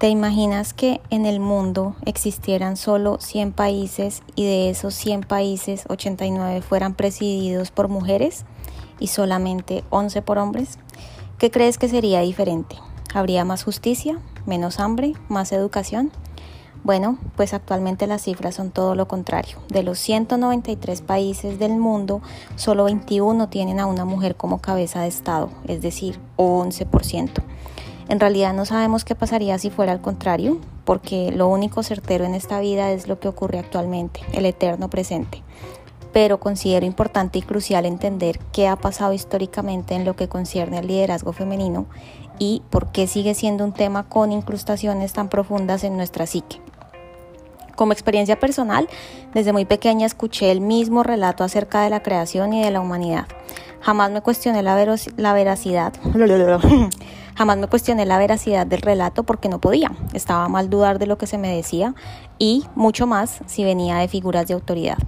¿Te imaginas que en el mundo existieran solo 100 países y de esos 100 países 89 fueran presididos por mujeres y solamente 11 por hombres? ¿Qué crees que sería diferente? ¿Habría más justicia, menos hambre, más educación? Bueno, pues actualmente las cifras son todo lo contrario. De los 193 países del mundo, solo 21 tienen a una mujer como cabeza de Estado, es decir, 11%. En realidad no sabemos qué pasaría si fuera al contrario, porque lo único certero en esta vida es lo que ocurre actualmente, el eterno presente. Pero considero importante y crucial entender qué ha pasado históricamente en lo que concierne al liderazgo femenino y por qué sigue siendo un tema con incrustaciones tan profundas en nuestra psique. Como experiencia personal, desde muy pequeña escuché el mismo relato acerca de la creación y de la humanidad. Jamás me cuestioné la, la veracidad. Jamás me cuestioné la veracidad del relato porque no podía. Estaba mal dudar de lo que se me decía y mucho más si venía de figuras de autoridad.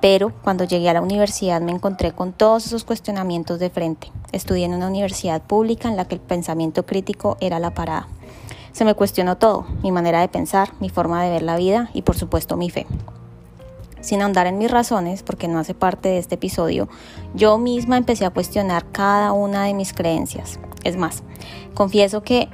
Pero cuando llegué a la universidad me encontré con todos esos cuestionamientos de frente. Estudié en una universidad pública en la que el pensamiento crítico era la parada. Se me cuestionó todo, mi manera de pensar, mi forma de ver la vida y por supuesto mi fe. Sin ahondar en mis razones, porque no hace parte de este episodio, yo misma empecé a cuestionar cada una de mis creencias. Es más, confieso que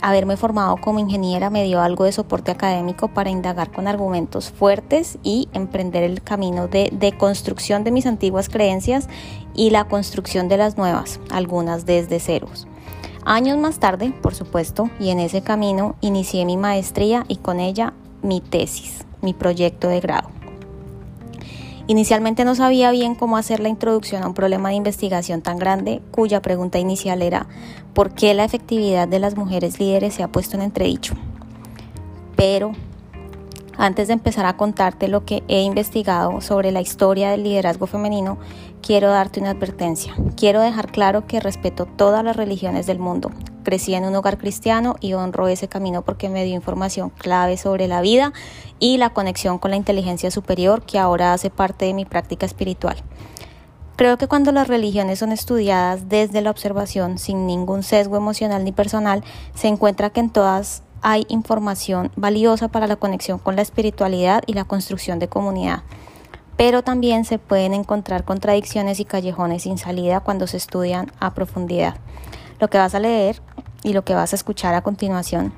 haberme formado como ingeniera me dio algo de soporte académico para indagar con argumentos fuertes y emprender el camino de deconstrucción de mis antiguas creencias y la construcción de las nuevas, algunas desde ceros. Años más tarde, por supuesto, y en ese camino inicié mi maestría y con ella mi tesis, mi proyecto de grado. Inicialmente no sabía bien cómo hacer la introducción a un problema de investigación tan grande, cuya pregunta inicial era ¿por qué la efectividad de las mujeres líderes se ha puesto en entredicho? Pero antes de empezar a contarte lo que he investigado sobre la historia del liderazgo femenino, quiero darte una advertencia. Quiero dejar claro que respeto todas las religiones del mundo. Crecí en un hogar cristiano y honro ese camino porque me dio información clave sobre la vida y la conexión con la inteligencia superior que ahora hace parte de mi práctica espiritual. Creo que cuando las religiones son estudiadas desde la observación, sin ningún sesgo emocional ni personal, se encuentra que en todas hay información valiosa para la conexión con la espiritualidad y la construcción de comunidad. Pero también se pueden encontrar contradicciones y callejones sin salida cuando se estudian a profundidad. Lo que vas a leer y lo que vas a escuchar a continuación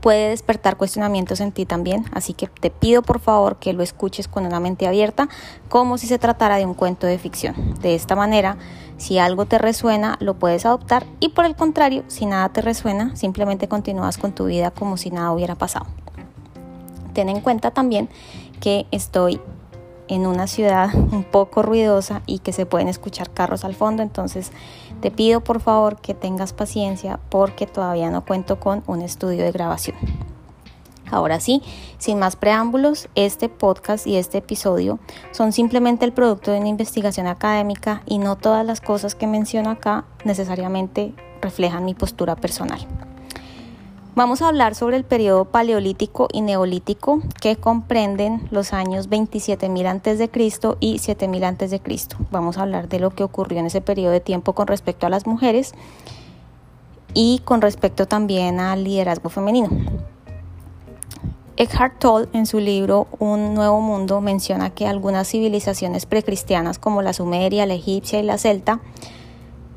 puede despertar cuestionamientos en ti también, así que te pido por favor que lo escuches con una mente abierta, como si se tratara de un cuento de ficción. De esta manera, si algo te resuena, lo puedes adoptar y por el contrario, si nada te resuena, simplemente continúas con tu vida como si nada hubiera pasado. Ten en cuenta también que estoy en una ciudad un poco ruidosa y que se pueden escuchar carros al fondo, entonces te pido por favor que tengas paciencia porque todavía no cuento con un estudio de grabación. Ahora sí, sin más preámbulos, este podcast y este episodio son simplemente el producto de una investigación académica y no todas las cosas que menciono acá necesariamente reflejan mi postura personal. Vamos a hablar sobre el periodo paleolítico y neolítico que comprenden los años 27.000 a.C. y 7.000 a.C. Vamos a hablar de lo que ocurrió en ese periodo de tiempo con respecto a las mujeres y con respecto también al liderazgo femenino. Eckhart Tolle en su libro Un nuevo mundo menciona que algunas civilizaciones precristianas como la sumeria, la egipcia y la celta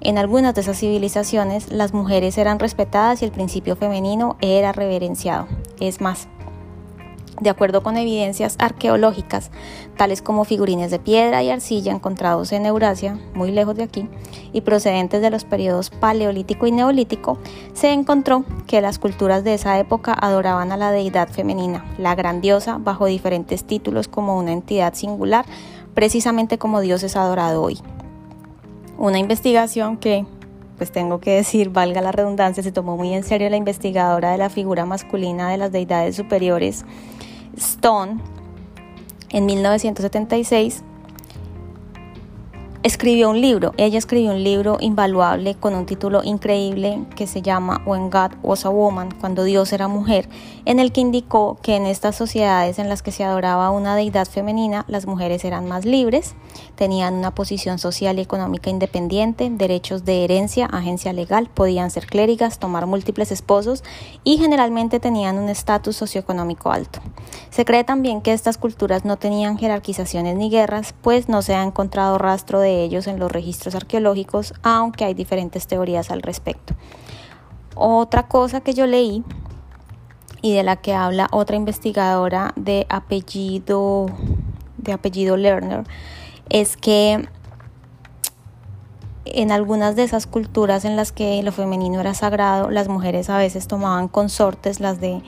en algunas de esas civilizaciones las mujeres eran respetadas y el principio femenino era reverenciado. Es más, de acuerdo con evidencias arqueológicas, tales como figurines de piedra y arcilla encontrados en Eurasia, muy lejos de aquí, y procedentes de los periodos paleolítico y neolítico, se encontró que las culturas de esa época adoraban a la deidad femenina, la grandiosa, bajo diferentes títulos como una entidad singular, precisamente como Dios es adorado hoy. Una investigación que, pues tengo que decir, valga la redundancia, se tomó muy en serio la investigadora de la figura masculina de las deidades superiores, Stone, en 1976. Escribió un libro. Ella escribió un libro invaluable con un título increíble que se llama When God Was a Woman, cuando Dios era mujer, en el que indicó que en estas sociedades en las que se adoraba una deidad femenina, las mujeres eran más libres, tenían una posición social y económica independiente, derechos de herencia, agencia legal, podían ser clérigas, tomar múltiples esposos y generalmente tenían un estatus socioeconómico alto. Se cree también que estas culturas no tenían jerarquizaciones ni guerras, pues no se ha encontrado rastro de ellos en los registros arqueológicos, aunque hay diferentes teorías al respecto. Otra cosa que yo leí y de la que habla otra investigadora de apellido de apellido Lerner es que en algunas de esas culturas en las que lo femenino era sagrado, las mujeres a veces tomaban consortes, las de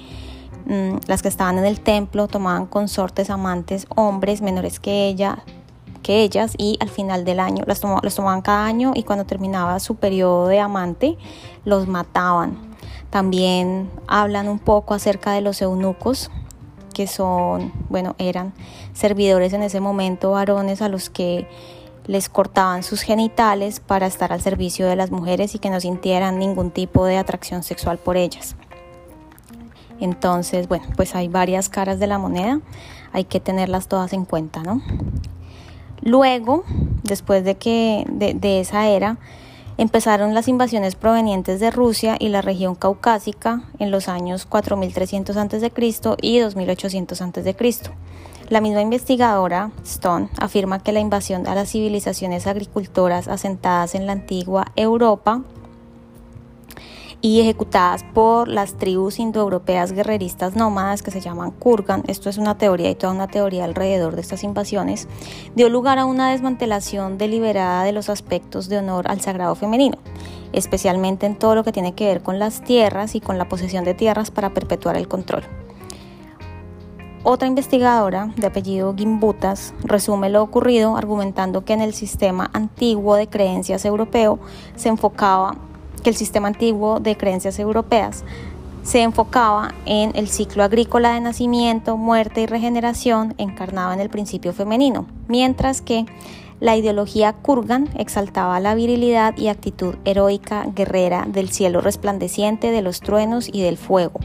mm, las que estaban en el templo tomaban consortes amantes hombres menores que ella ellas y al final del año las, tomaban cada año y cuando terminaba su periodo de amante los mataban. También hablan un poco acerca de los eunucos, que son, bueno, eran servidores en ese momento varones a los que les cortaban sus genitales para estar al servicio de las mujeres y que no sintieran ningún tipo de atracción sexual por ellas. Entonces, bueno, pues hay varias caras de la moneda, hay que tenerlas todas en cuenta, ¿no? Luego, después de que de, esa era, empezaron las invasiones provenientes de Rusia y la región caucásica en los años 4300 a.C. y 2800 a.C. La misma investigadora Stone afirma que la invasión a las civilizaciones agricultoras asentadas en la antigua Europa y ejecutadas por las tribus indoeuropeas guerreristas nómadas que se llaman Kurgan, esto es una teoría y toda una teoría alrededor de estas invasiones, dio lugar a una desmantelación deliberada de los aspectos de honor al sagrado femenino, especialmente en todo lo que tiene que ver con las tierras y con la posesión de tierras para perpetuar el control. Otra investigadora de apellido Gimbutas resume lo ocurrido argumentando que en el sistema antiguo de creencias europeo se enfocaba que el sistema antiguo de creencias europeas se enfocaba en el ciclo agrícola de nacimiento, muerte y regeneración encarnado en el principio femenino, mientras que la ideología Kurgan exaltaba la virilidad y actitud heroica guerrera del cielo resplandeciente, de los truenos y del fuego.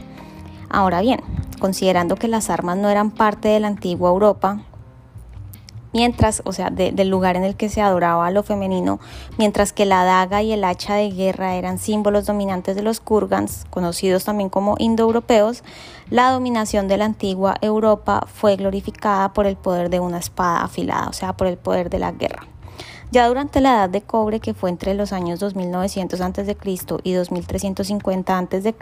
Ahora bien, considerando que las armas no eran parte de la antigua Europa, mientras, o sea, del lugar en el que se adoraba lo femenino, mientras que la daga y el hacha de guerra eran símbolos dominantes de los kurgans, conocidos también como indoeuropeos, la dominación de la antigua Europa fue glorificada por el poder de una espada afilada, o sea, por el poder de la guerra. Ya durante la Edad de Cobre, que fue entre los años 2900 a.C. y 2350 a.C.,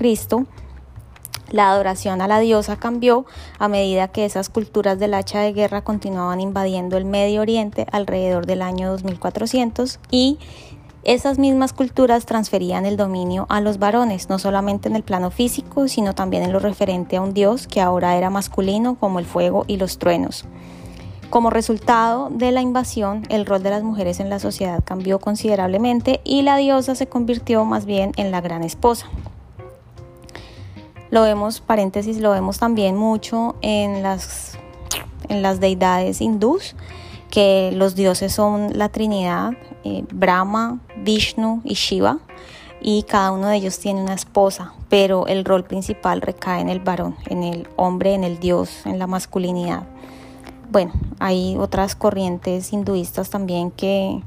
la adoración a la diosa cambió a medida que esas culturas del hacha de guerra continuaban invadiendo el Medio Oriente alrededor del año 2400 y esas mismas culturas transferían el dominio a los varones, no solamente en el plano físico, sino también en lo referente a un dios que ahora era masculino como el fuego y los truenos. Como resultado de la invasión, el rol de las mujeres en la sociedad cambió considerablemente y la diosa se convirtió más bien en la gran esposa. Lo vemos, paréntesis, lo vemos también mucho en las, en las deidades hindús, que los dioses son la Trinidad, eh, Brahma, Vishnu y Shiva, y cada uno de ellos tiene una esposa, pero el rol principal recae en el varón, en el hombre, en el dios, en la masculinidad. Bueno, hay otras corrientes hinduistas también que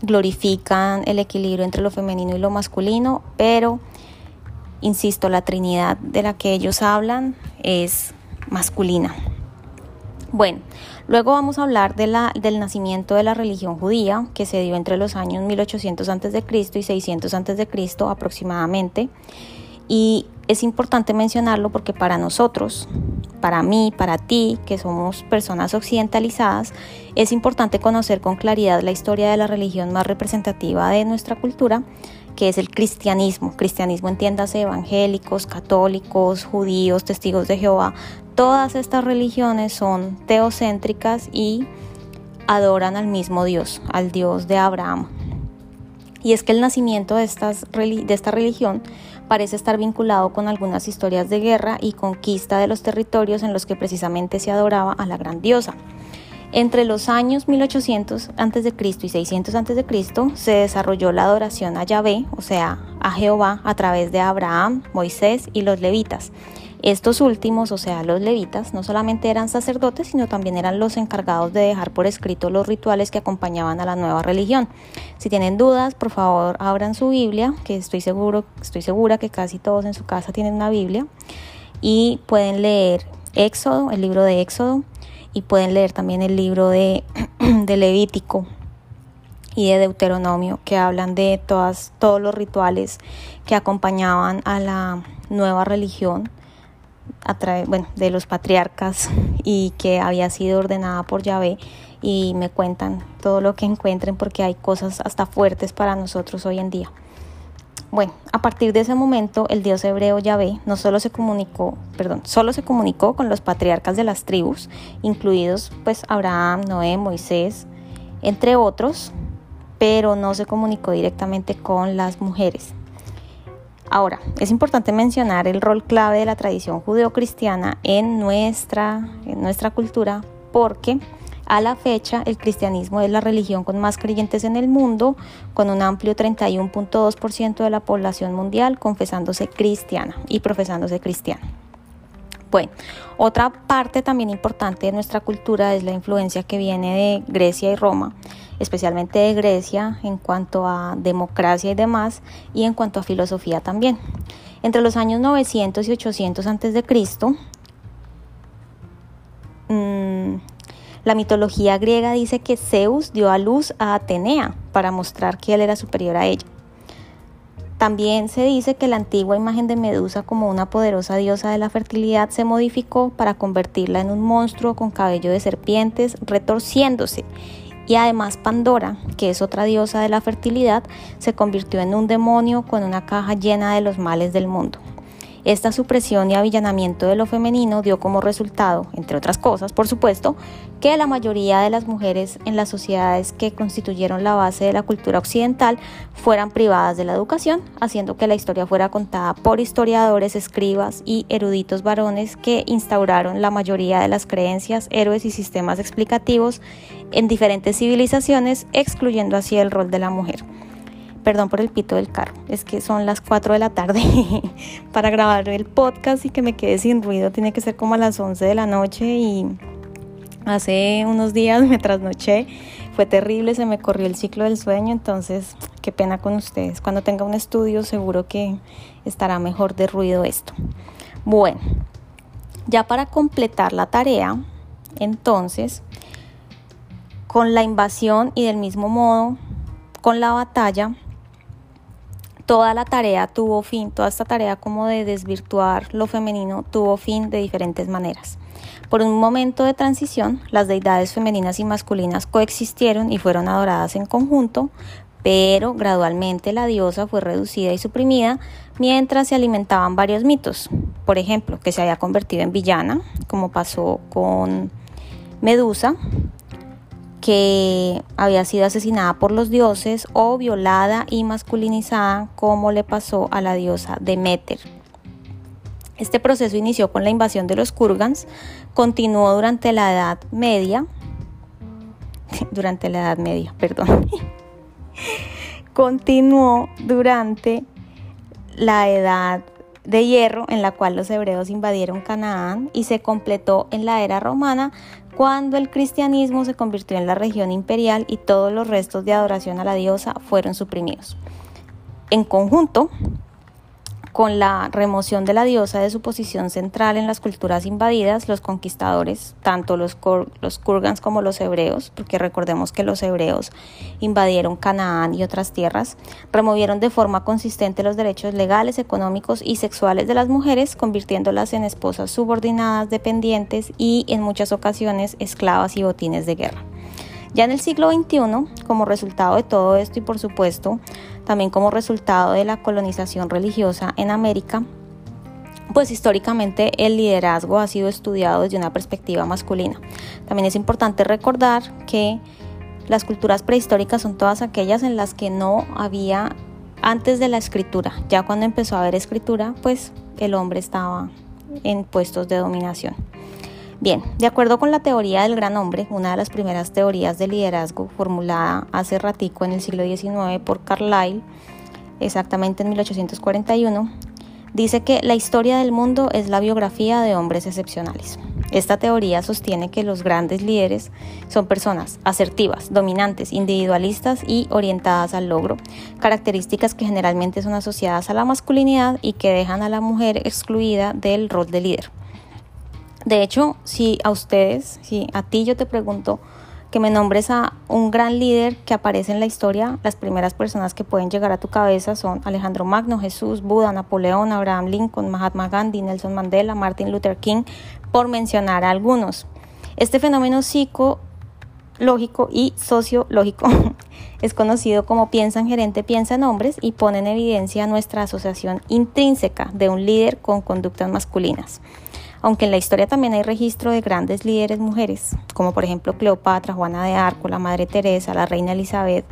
glorifican el equilibrio entre lo femenino y lo masculino, pero Insisto, la Trinidad de la que ellos hablan es masculina. Bueno, luego vamos a hablar de la, del nacimiento de la religión judía, que se dio entre los años 1800 a.C. y 600 a.C. aproximadamente. Y es importante mencionarlo porque para nosotros, para mí, para ti, que somos personas occidentalizadas, es importante conocer con claridad la historia de la religión más representativa de nuestra cultura, que es el cristianismo. Cristianismo entiéndase evangélicos, católicos, judíos, testigos de Jehová. Todas estas religiones son teocéntricas y adoran al mismo Dios, al Dios de Abraham. Y es que el nacimiento de, estas, de esta religión parece estar vinculado con algunas historias de guerra y conquista de los territorios en los que precisamente se adoraba a la gran diosa. Entre los años 1800 a.C. y 600 a.C. se desarrolló la adoración a Yahvé, o sea, a Jehová, a través de Abraham, Moisés y los levitas. Estos últimos, o sea, los levitas, no solamente eran sacerdotes, sino también eran los encargados de dejar por escrito los rituales que acompañaban a la nueva religión. Si tienen dudas, por favor, abran su Biblia, que estoy seguro, estoy segura que casi todos en su casa tienen una Biblia y pueden leer Éxodo, el libro de Éxodo, y pueden leer también el libro de, de Levítico y de Deuteronomio que hablan de todas, todos los rituales que acompañaban a la nueva religión a través bueno, de los patriarcas y que había sido ordenada por Yahvé y me cuentan todo lo que encuentren porque hay cosas hasta fuertes para nosotros hoy en día. Bueno, a partir de ese momento el dios hebreo Yahvé no solo se comunicó, perdón, solo se comunicó con los patriarcas de las tribus, incluidos pues Abraham, Noé, Moisés, entre otros, pero no se comunicó directamente con las mujeres. Ahora, es importante mencionar el rol clave de la tradición judeocristiana en nuestra, en nuestra cultura porque a la fecha, el cristianismo es la religión con más creyentes en el mundo, con un amplio 31.2% de la población mundial confesándose cristiana y profesándose cristiana. Bueno, otra parte también importante de nuestra cultura es la influencia que viene de Grecia y Roma, especialmente de Grecia en cuanto a democracia y demás, y en cuanto a filosofía también. Entre los años 900 y 800 a.C., la mitología griega dice que Zeus dio a luz a Atenea para mostrar que él era superior a ella. También se dice que la antigua imagen de Medusa como una poderosa diosa de la fertilidad se modificó para convertirla en un monstruo con cabello de serpientes retorciéndose. Y además Pandora, que es otra diosa de la fertilidad, se convirtió en un demonio con una caja llena de los males del mundo. Esta supresión y avillanamiento de lo femenino dio como resultado, entre otras cosas, por supuesto, que la mayoría de las mujeres en las sociedades que constituyeron la base de la cultura occidental fueran privadas de la educación, haciendo que la historia fuera contada por historiadores, escribas y eruditos varones que instauraron la mayoría de las creencias, héroes y sistemas explicativos en diferentes civilizaciones, excluyendo así el rol de la mujer. Perdón por el pito del carro, es que son las 4 de la tarde para grabar el podcast y que me quede sin ruido. Tiene que ser como a las 11 de la noche y hace unos días me trasnoché. Fue terrible, se me corrió el ciclo del sueño, entonces qué pena con ustedes. Cuando tenga un estudio seguro que estará mejor de ruido esto. Bueno, ya para completar la tarea, entonces, con la invasión y del mismo modo con la batalla, toda la tarea tuvo fin, toda esta tarea como de desvirtuar lo femenino tuvo fin de diferentes maneras. Por un momento de transición, las deidades femeninas y masculinas coexistieron y fueron adoradas en conjunto, pero gradualmente la diosa fue reducida y suprimida mientras se alimentaban varios mitos. Por ejemplo, que se había convertido en villana, como pasó con Medusa, que había sido asesinada por los dioses o violada y masculinizada como le pasó a la diosa Demeter. Este proceso inició con la invasión de los Kurgans, continuó durante la Edad Media, durante la Edad Media, perdón, continuó durante la Edad de Hierro en la cual los hebreos invadieron Canaán y se completó en la era romana cuando el cristianismo se convirtió en la región imperial y todos los restos de adoración a la diosa fueron suprimidos. En conjunto, con la remoción de la diosa de su posición central en las culturas invadidas, los conquistadores, tanto los, los kurgans como los hebreos, porque recordemos que los hebreos invadieron Canaán y otras tierras, removieron de forma consistente los derechos legales, económicos y sexuales de las mujeres, convirtiéndolas en esposas subordinadas, dependientes y en muchas ocasiones esclavas y botines de guerra. Ya en el siglo XXI, como resultado de todo esto y por supuesto también como resultado de la colonización religiosa en América, pues históricamente el liderazgo ha sido estudiado desde una perspectiva masculina. También es importante recordar que las culturas prehistóricas son todas aquellas en las que no había antes de la escritura. Ya cuando empezó a haber escritura, pues el hombre estaba en puestos de dominación. Bien, de acuerdo con la teoría del gran hombre, una de las primeras teorías de liderazgo formulada hace ratico en el siglo XIX por Carlyle, exactamente en 1841, dice que la historia del mundo es la biografía de hombres excepcionales. Esta teoría sostiene que los grandes líderes son personas asertivas, dominantes, individualistas y orientadas al logro, características que generalmente son asociadas a la masculinidad y que dejan a la mujer excluida del rol de líder. De hecho, si a ustedes, si a ti yo te pregunto que me nombres a un gran líder que aparece en la historia, las primeras personas que pueden llegar a tu cabeza son Alejandro Magno, Jesús, Buda, Napoleón, Abraham Lincoln, Mahatma Gandhi, Nelson Mandela, Martin Luther King, por mencionar a algunos. Este fenómeno psicológico y sociológico es conocido como piensa en gerente, piensa en hombres y pone en evidencia nuestra asociación intrínseca de un líder con conductas masculinas aunque en la historia también hay registro de grandes líderes mujeres, como por ejemplo Cleopatra, Juana de Arco, la Madre Teresa, la Reina Elizabeth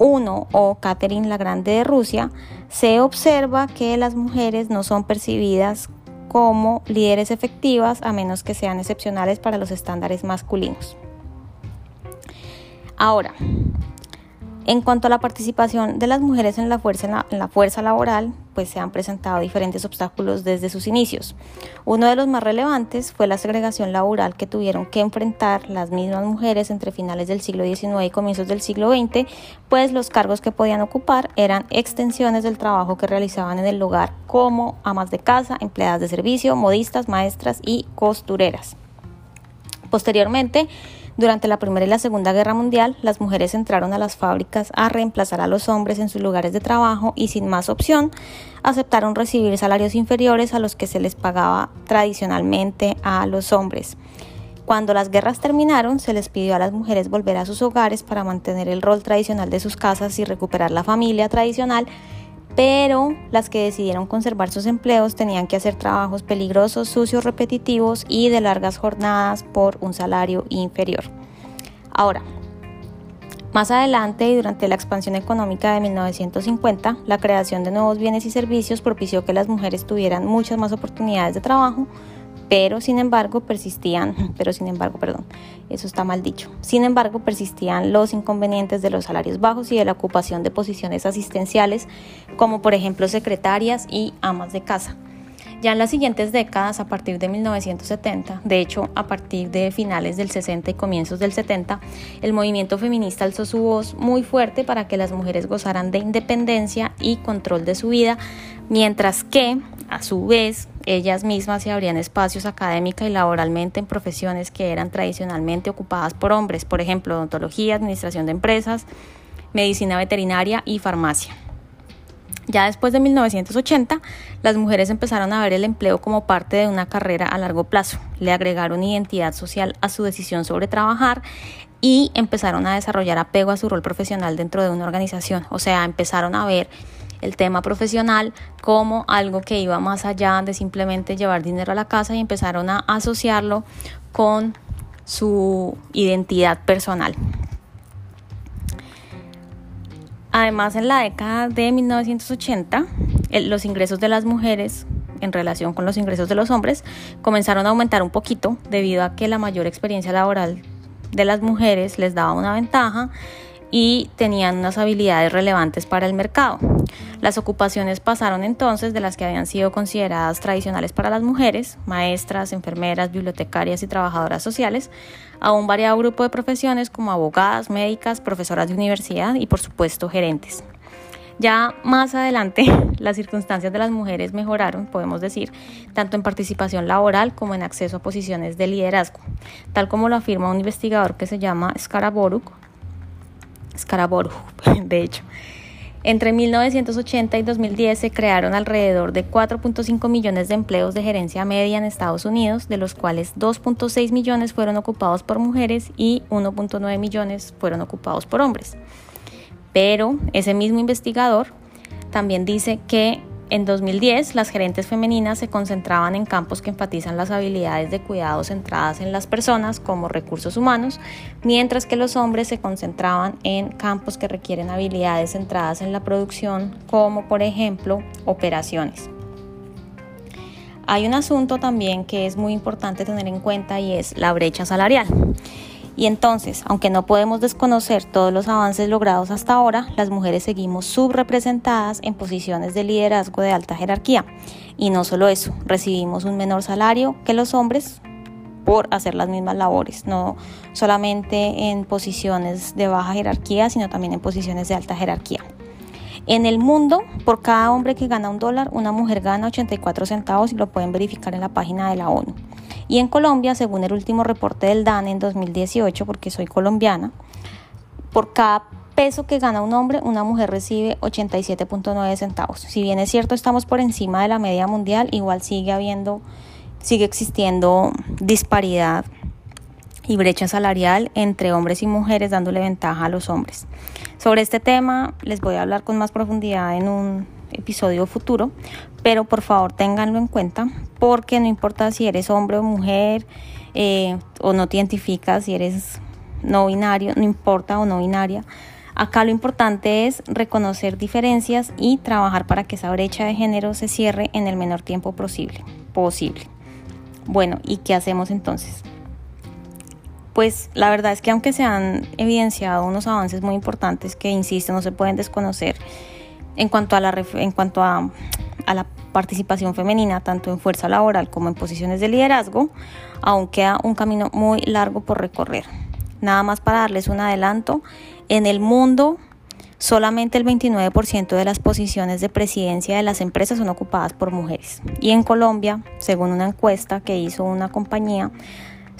I o Catherine la Grande de Rusia, se observa que las mujeres no son percibidas como líderes efectivas a menos que sean excepcionales para los estándares masculinos. Ahora, en cuanto a la participación de las mujeres en la, fuerza, laboral, pues se han presentado diferentes obstáculos desde sus inicios. Uno de los más relevantes fue la segregación laboral que tuvieron que enfrentar las mismas mujeres entre finales del siglo XIX y comienzos del siglo XX, pues los cargos que podían ocupar eran extensiones del trabajo que realizaban en el hogar como amas de casa, empleadas de servicio, modistas, maestras y costureras. Posteriormente, durante la Primera y la Segunda Guerra Mundial, las mujeres entraron a las fábricas a reemplazar a los hombres en sus lugares de trabajo y sin más opción, aceptaron recibir salarios inferiores a los que se les pagaba tradicionalmente a los hombres. Cuando las guerras terminaron, se les pidió a las mujeres volver a sus hogares para mantener el rol tradicional de sus casas y recuperar la familia tradicional pero las que decidieron conservar sus empleos tenían que hacer trabajos peligrosos, sucios, repetitivos y de largas jornadas por un salario inferior. Ahora, más adelante y durante la expansión económica de 1950, la creación de nuevos bienes y servicios propició que las mujeres tuvieran muchas más oportunidades de trabajo, pero sin embargo persistían, pero sin embargo, perdón, eso está mal dicho. Sin embargo, persistían los inconvenientes de los salarios bajos y de la ocupación de posiciones asistenciales, como por ejemplo secretarias y amas de casa. Ya en las siguientes décadas, a partir de 1970, de hecho a partir de finales del 60 y comienzos del 70, el movimiento feminista alzó su voz muy fuerte para que las mujeres gozaran de independencia y control de su vida, mientras que, a su vez, ellas mismas se abrían espacios académica y laboralmente en profesiones que eran tradicionalmente ocupadas por hombres, por ejemplo, odontología, administración de empresas, medicina veterinaria y farmacia. Ya después de 1980, las mujeres empezaron a ver el empleo como parte de una carrera a largo plazo, le agregaron identidad social a su decisión sobre trabajar y empezaron a desarrollar apego a su rol profesional dentro de una organización, o sea, empezaron a ver el tema profesional como algo que iba más allá de simplemente llevar dinero a la casa y empezaron a asociarlo con su identidad personal. Además, en la década de 1980, los ingresos de las mujeres en relación con los ingresos de los hombres comenzaron a aumentar un poquito debido a que la mayor experiencia laboral de las mujeres les daba una ventaja y tenían unas habilidades relevantes para el mercado. Las ocupaciones pasaron entonces de las que habían sido consideradas tradicionales para las mujeres, maestras, enfermeras, bibliotecarias y trabajadoras sociales, a un variado grupo de profesiones como abogadas, médicas, profesoras de universidad y por supuesto gerentes. Ya más adelante, las circunstancias de las mujeres mejoraron, podemos decir, tanto en participación laboral como en acceso a posiciones de liderazgo, tal como lo afirma un investigador que se llama Skaraboruk, Scaraborg, de hecho. Entre 1980 y 2010 se crearon alrededor de 4.5 millones de empleos de gerencia media en Estados Unidos, de los cuales 2.6 millones fueron ocupados por mujeres y 1.9 millones fueron ocupados por hombres. Pero ese mismo investigador también dice que en 2010, las gerentes femeninas se concentraban en campos que enfatizan las habilidades de cuidado centradas en las personas como recursos humanos, mientras que los hombres se concentraban en campos que requieren habilidades centradas en la producción como por ejemplo operaciones. Hay un asunto también que es muy importante tener en cuenta y es la brecha salarial. Y entonces, aunque no podemos desconocer todos los avances logrados hasta ahora, las mujeres seguimos subrepresentadas en posiciones de liderazgo de alta jerarquía. Y no solo eso, recibimos un menor salario que los hombres por hacer las mismas labores, no solamente en posiciones de baja jerarquía, sino también en posiciones de alta jerarquía. En el mundo, por cada hombre que gana un dólar, una mujer gana 84 centavos y lo pueden verificar en la página de la ONU. Y en Colombia, según el último reporte del DANE en 2018, porque soy colombiana, por cada peso que gana un hombre, una mujer recibe 87.9 centavos. Si bien es cierto, estamos por encima de la media mundial, igual sigue habiendo, sigue existiendo disparidad y brecha salarial entre hombres y mujeres, dándole ventaja a los hombres. Sobre este tema les voy a hablar con más profundidad en un episodio futuro, pero por favor ténganlo en cuenta porque no importa si eres hombre o mujer eh, o no te identificas, si eres no binario, no importa o no binaria. Acá lo importante es reconocer diferencias y trabajar para que esa brecha de género se cierre en el menor tiempo posible. posible. Bueno, ¿y qué hacemos entonces? pues la verdad es que aunque se han evidenciado unos avances muy importantes que, insisto, no se pueden desconocer en cuanto a la, en cuanto a, a la participación femenina, tanto en fuerza laboral como en posiciones de liderazgo, aún queda un camino muy largo por recorrer. Nada más para darles un adelanto, en el mundo solamente el 29% de las posiciones de presidencia de las empresas son ocupadas por mujeres. Y en Colombia, según una encuesta que hizo una compañía,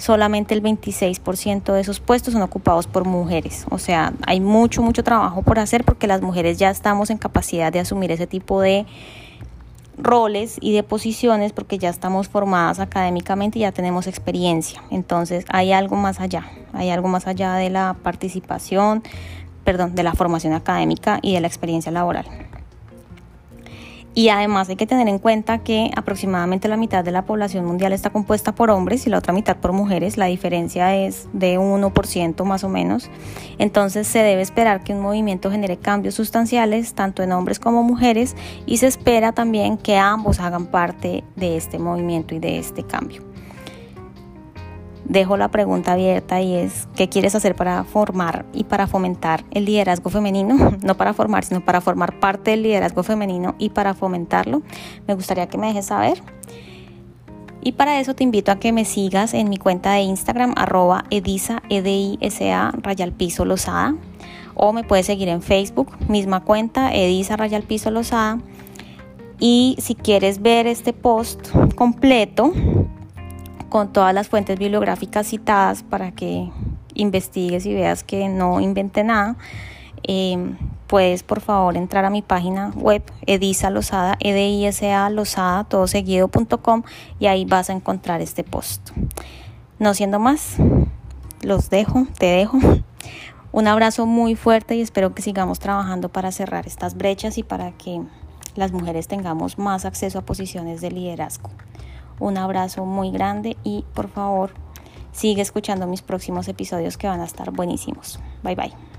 solamente el 26% de esos puestos son ocupados por mujeres. O sea, hay mucho, mucho trabajo por hacer porque las mujeres ya estamos en capacidad de asumir ese tipo de roles y de posiciones porque ya estamos formadas académicamente y ya tenemos experiencia. Entonces hay algo más allá, hay algo más allá de la participación, perdón, de la formación académica y de la experiencia laboral. Y además hay que tener en cuenta que aproximadamente la mitad de la población mundial está compuesta por hombres y la otra mitad por mujeres. La diferencia es de 1% más o menos. Entonces se debe esperar que un movimiento genere cambios sustanciales tanto en hombres como mujeres y se espera también que ambos hagan parte de este movimiento y de este cambio dejo la pregunta abierta y es, ¿qué quieres hacer para formar y para fomentar el liderazgo femenino? No para formar, sino para formar parte del liderazgo femenino y para fomentarlo. Me gustaría que me dejes saber. Y para eso te invito a que me sigas en mi cuenta de Instagram, arroba edisa, edisa, piso losada. O me puedes seguir en Facebook, misma cuenta, edisa, rayal piso. Y si quieres ver este post completo, con todas las fuentes bibliográficas citadas para que investigues y veas que no inventé nada. Em, puedes por favor entrar a mi página web edisa losada, edisa losada, todo seguido.com y ahí vas a encontrar este post. No siendo más, los dejo, te dejo. Un abrazo muy fuerte y espero que sigamos trabajando para cerrar estas brechas y para que las mujeres tengamos más acceso a posiciones de liderazgo. Un abrazo muy grande y por favor sigue escuchando mis próximos episodios que van a estar buenísimos. Bye bye.